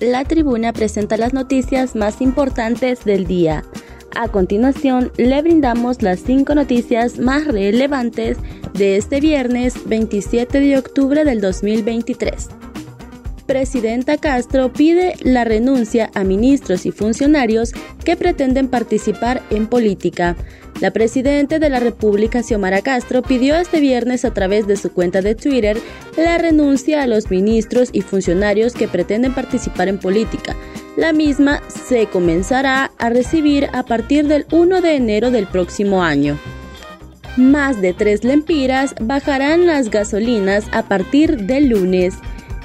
La Tribuna presenta las noticias más importantes del día. A continuación, le brindamos las cinco noticias más relevantes de este viernes 27 de octubre del 2023. Presidenta Castro pide la renuncia a ministros y funcionarios que pretenden participar en política. La presidenta de la República, Xiomara Castro, pidió este viernes a través de su cuenta de Twitter la renuncia a los ministros y funcionarios que pretenden participar en política. La misma se comenzará a recibir a partir del 1 de enero del próximo año. Más de tres lempiras bajarán las gasolinas a partir del lunes.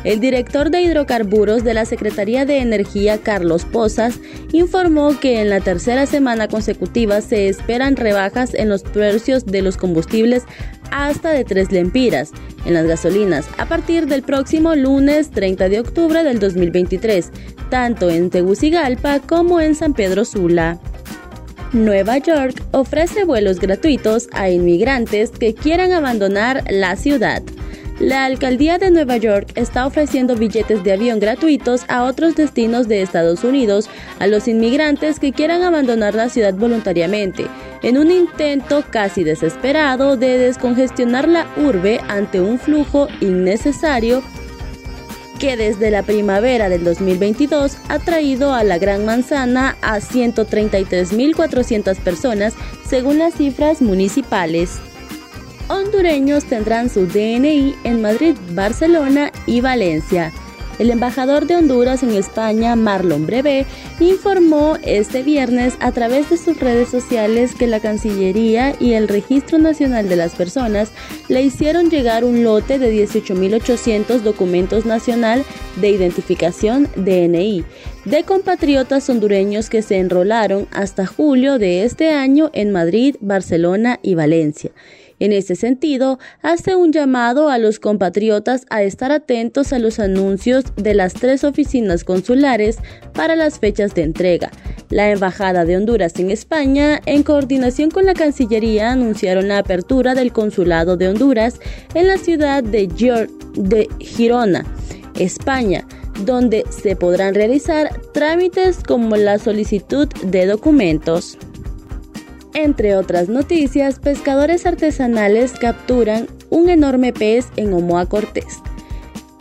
El director de hidrocarburos de la Secretaría de Energía, Carlos Pozas, informó que en la tercera semana consecutiva se esperan rebajas en los precios de los combustibles hasta de 3 lempiras en las gasolinas a partir del próximo lunes 30 de octubre del 2023, tanto en Tegucigalpa como en San Pedro Sula. Nueva York ofrece vuelos gratuitos a inmigrantes que quieran abandonar la ciudad. La alcaldía de Nueva York está ofreciendo billetes de avión gratuitos a otros destinos de Estados Unidos a los inmigrantes que quieran abandonar la ciudad voluntariamente, en un intento casi desesperado de descongestionar la urbe ante un flujo innecesario que desde la primavera del 2022 ha traído a la Gran Manzana a 133.400 personas según las cifras municipales hondureños tendrán su DNI en Madrid, Barcelona y Valencia. El embajador de Honduras en España, Marlon Brevé, informó este viernes a través de sus redes sociales que la Cancillería y el Registro Nacional de las Personas le hicieron llegar un lote de 18.800 documentos nacional de identificación DNI de compatriotas hondureños que se enrolaron hasta julio de este año en Madrid, Barcelona y Valencia en ese sentido, hace un llamado a los compatriotas a estar atentos a los anuncios de las tres oficinas consulares para las fechas de entrega. La Embajada de Honduras en España, en coordinación con la Cancillería, anunciaron la apertura del Consulado de Honduras en la ciudad de, de Girona, España donde se podrán realizar trámites como la solicitud de documentos. Entre otras noticias, pescadores artesanales capturan un enorme pez en Omoa Cortés.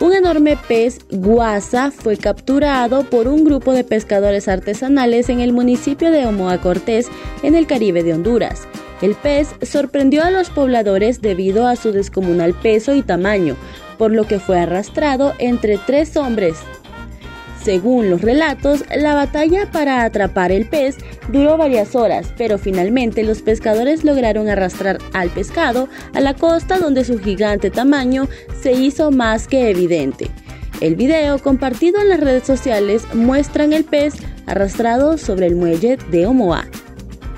Un enorme pez guasa fue capturado por un grupo de pescadores artesanales en el municipio de Omoa Cortés, en el Caribe de Honduras. El pez sorprendió a los pobladores debido a su descomunal peso y tamaño, por lo que fue arrastrado entre tres hombres según los relatos, la batalla para atrapar el pez duró varias horas, pero finalmente los pescadores lograron arrastrar al pescado a la costa donde su gigante tamaño se hizo más que evidente. El video compartido en las redes sociales muestran el pez arrastrado sobre el muelle de Omoa.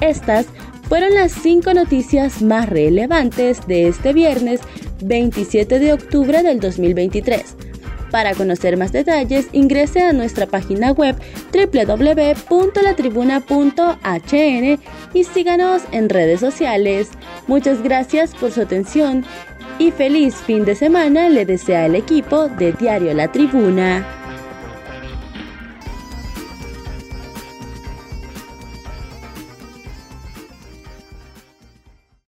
Estas fueron las cinco noticias más relevantes de este viernes 27 de octubre del 2023. Para conocer más detalles, ingrese a nuestra página web www.latribuna.hn y síganos en redes sociales. Muchas gracias por su atención y feliz fin de semana le desea el equipo de Diario La Tribuna.